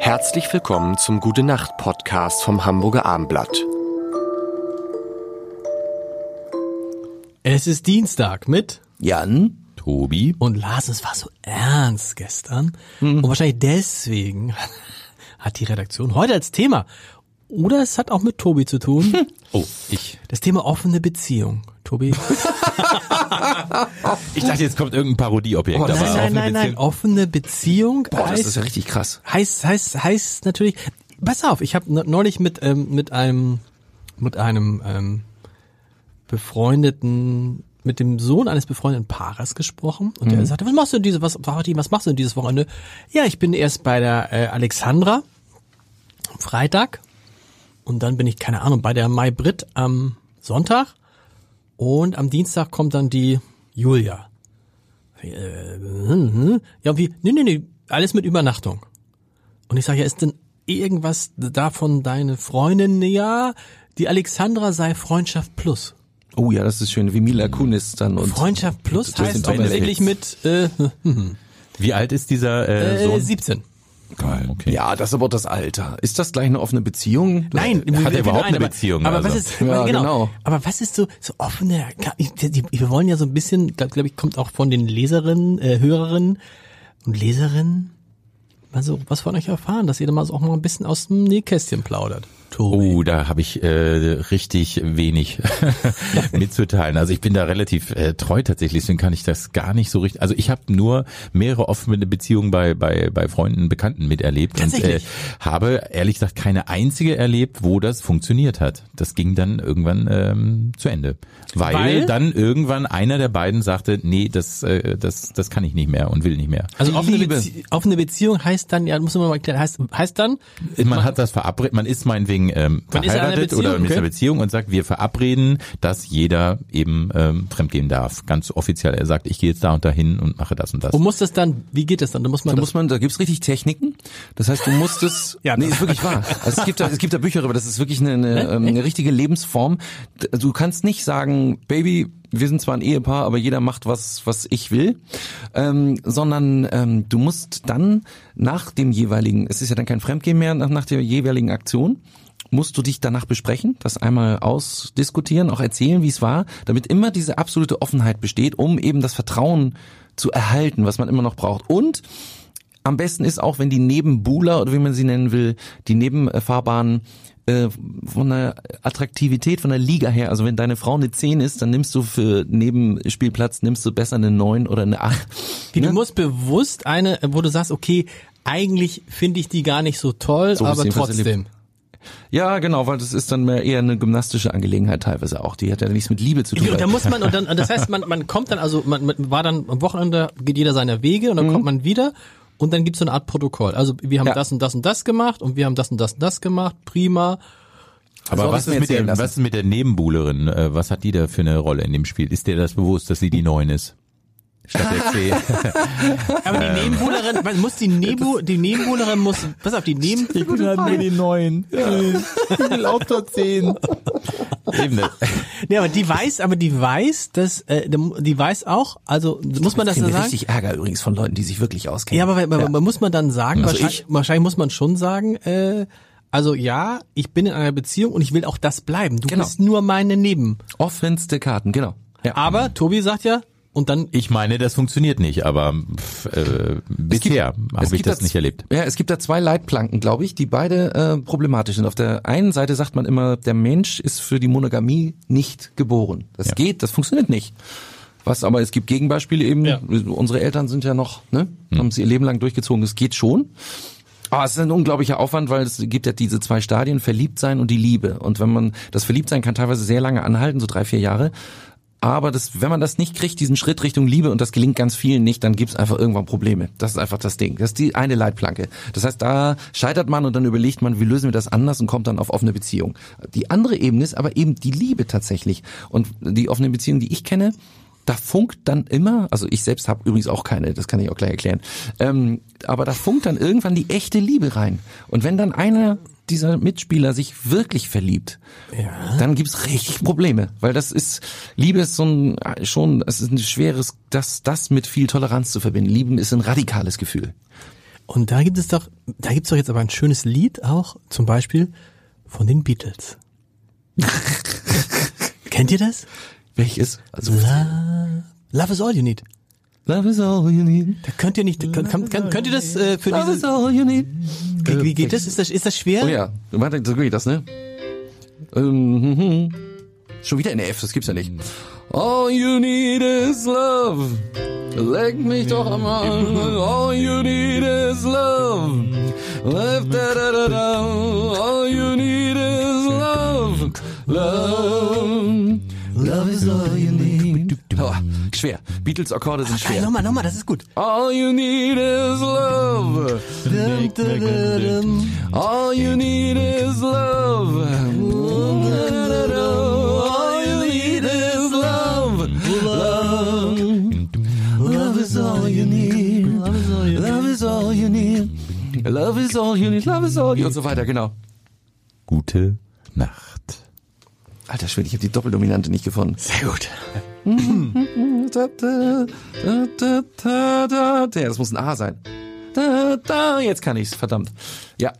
Herzlich willkommen zum Gute Nacht Podcast vom Hamburger Armblatt. Es ist Dienstag mit Jan, Tobi. und Lars, es war so ernst gestern. Und wahrscheinlich deswegen hat die Redaktion heute als Thema, oder es hat auch mit Tobi zu tun, Oh, ich. das Thema offene Beziehung. Tobi? Ich dachte, jetzt kommt irgendein Parodieobjekt. Oh, nein, nein, nein, offene nein, nein, Beziehung- offene Beziehung boah, das heißt, ist ja richtig krass. heißt, heißt, heißt natürlich, pass auf, ich habe neulich mit, ähm, mit einem, mit einem ähm, befreundeten, mit dem Sohn eines befreundeten Paares gesprochen und der sagte, was machst du denn diese, was, was machst du denn dieses Wochenende? Ja, ich bin erst bei der äh, Alexandra am Freitag und dann bin ich, keine Ahnung, bei der Mai Brit am Sonntag und am Dienstag kommt dann die Julia. Äh, hm, Ja, wie? Nee, nee, nee, alles mit Übernachtung. Und ich sage, ja, ist denn irgendwas davon deine Freundin? Ja, die Alexandra sei Freundschaft plus. Oh ja, das ist schön, wie Mila Kunis dann und Freundschaft plus Das heißt offensichtlich mit äh, Wie alt ist dieser äh, äh, Sohn? 17. Geil, okay. ja, das ist aber das Alter. Ist das gleich eine offene Beziehung? Nein, Hat er überhaupt nein, eine aber- Beziehung, Aber also? was ist, Ja, genau. genau. Aber was ist so so offene? Wir wollen ja so ein bisschen, glaube glaub ich, kommt auch von den Leserinnen, äh, Hörerinnen und Leserinnen mal so was von euch erfahren, dass ihr da mal so auch mal ein bisschen aus dem Nähkästchen plaudert. Tobi. Oh, da habe ich äh, richtig wenig mitzuteilen. Also ich bin da relativ äh, treu tatsächlich, deswegen kann ich das gar nicht so richtig. Also ich habe nur mehrere offene Beziehungen bei bei bei Freunden, Bekannten miterlebt und äh, habe ehrlich gesagt keine einzige erlebt, wo das funktioniert hat. Das ging dann irgendwann ähm, zu Ende, weil, Weil? dann irgendwann einer der beiden sagte, nee, das äh, das das kann ich nicht mehr und will nicht mehr. Also offene. Bezie offene Beziehung heißt dann, ja, muss man mal erklären, heißt, heißt dann, Man hat das verabredet, man ist meinetwegen ähm, einer verheiratet oder in einer okay. Beziehung und sagt, wir verabreden, dass jeder eben ähm, fremdgehen darf. Ganz offiziell. Er sagt, ich gehe jetzt da und dahin und mache das und das. wo muss das dann, wie geht das dann? Da muss man Da muss man, da gibt's richtig Techniken. Das heißt, du musst es. Ja, nee, ist wirklich wahr. Also es gibt da, es gibt da Bücher darüber. Das ist wirklich eine, eine, ähm, eine richtige Lebensform. D- Du kannst nicht sagen, Baby, wir sind zwar ein Ehepaar, aber jeder macht was, was ich will, ähm, sondern ähm, du musst dann nach dem jeweiligen, es ist ja dann kein Fremdgehen mehr nach, nach der jeweiligen Aktion. Musst du dich danach besprechen, das einmal ausdiskutieren, auch erzählen, wie es war, damit immer diese absolute Offenheit besteht, um eben das Vertrauen zu erhalten, was man immer noch braucht. Und am besten ist auch, wenn die Nebenbuhler oder wie man sie nennen will, die Nebenfahrbahnen äh, von der Attraktivität, von der Liga her, also wenn deine Frau eine 10 ist, dann nimmst du für Nebenspielplatz, nimmst du besser eine 9 oder eine 8. wie, ne? du musst bewusst eine, wo du sagst, okay, eigentlich finde ich die gar nicht so toll, So aber trotzdem. Ja, genau, weil das ist dann mehr eher eine gymnastische Angelegenheit teilweise auch. Die hat ja nichts mit Liebe zu tun. Und da muss man, und dann, das heißt, man, man kommt dann, also man, man war dann am Wochenende, geht jeder seiner Wege und dann kommt man wieder und dann gibt's so eine Art Protokoll. Also wir haben Ja. das und das und das gemacht und wir haben das und das und das gemacht, prima. Aber soll was ist, mit der, lassen? was ist mit der Nebenbuhlerin? Äh, was hat die da für eine Rolle in dem Spiel? Ist dir das bewusst, dass sie die Neun ist? Statt der C. Aber die Nebenbuhlerin, man muss die Nebu, die Nebenbuhlerin muss, pass auf, die Neben, ich bin halt nur die Neun. Ich will auf der Zehn. Eben, das- nee, aber die weiß, aber die weiß, dass, äh, die weiß auch, also muss man das Ich kriege sagen? richtig Ärger übrigens von Leuten, die sich wirklich auskennen. Ja, aber, aber, aber muss man dann sagen, Also wahrscheinlich, ich- wahrscheinlich muss man schon sagen, äh, also ja, ich bin in einer Beziehung und ich will auch das bleiben. Du Genau. bist nur meine Neben. Offenste Karten, genau. Ja. Aber Tobi sagt ja, und dann Ich meine, das funktioniert nicht, aber pff, äh, bisher habe ich das da nicht erlebt. Ja, es gibt da zwei Leitplanken, glaube ich, die beide äh, problematisch sind. Auf der einen Seite sagt man immer, der Mensch ist für die Monogamie nicht geboren. Das Ja. geht, das funktioniert nicht. Was aber es gibt Gegenbeispiele eben. Ja. Unsere Eltern sind ja noch, ne, haben sie ihr Leben lang durchgezogen. Es geht schon. Aber es ist ein unglaublicher Aufwand, weil es gibt ja diese zwei Stadien, Verliebtsein und die Liebe. Und wenn man, das Verliebtsein kann teilweise sehr lange anhalten, so drei, vier Jahre. Aber das, wenn man das nicht kriegt, diesen Schritt Richtung Liebe, und das gelingt ganz vielen nicht, dann gibt's einfach irgendwann Probleme. Das ist einfach das Ding. Das ist die eine Leitplanke. Das heißt, da scheitert man und dann überlegt man, wie lösen wir das anders und kommt dann auf offene Beziehung. Die andere Ebene ist aber eben die Liebe tatsächlich. Und die offene Beziehung, die ich kenne, da funkt dann immer, also ich selbst habe übrigens auch keine, das kann ich auch gleich erklären, ähm, aber da funkt dann irgendwann die echte Liebe rein. Und wenn dann einer dieser Mitspieler sich wirklich verliebt, dann gibt's richtig Probleme, weil das ist Liebe ist so ein schon, es ist ein schweres, das das mit viel Toleranz zu verbinden. Lieben ist ein radikales Gefühl. Und da gibt es doch, da gibt's doch jetzt aber ein schönes Lied auch, zum Beispiel von den Beatles. Kennt ihr das? Welches? Also Love, Love is all you need. Love is all you need. Da könnt ihr nicht, kann, kann, könnt ihr das äh, für Love is diese, all you need. wie, wie geht das? Ist das, ist das schwer? Oh ja, warte, so geht das, ne? Ähm, hm. Schon wieder in F, das gibt's ja nicht. All you need is love. Leck mich doch am Arm. All you need is love. Left da da da da. All you need is love. Love. Love is all you need. Oh, schwer. Beatles Akkorde sind schwer. nochmal, nochmal, das ist gut. All you need is love. All you need is love. All you need is love. Love. Love is all you need. Love is all you need. Love is all you need. Love is all you need. Und so weiter, genau. Gute Nacht. Alter Schwede, ich habe die Doppeldominante nicht gefunden. Sehr gut. Das muss ein A sein. Jetzt kann ich's, verdammt. Ja,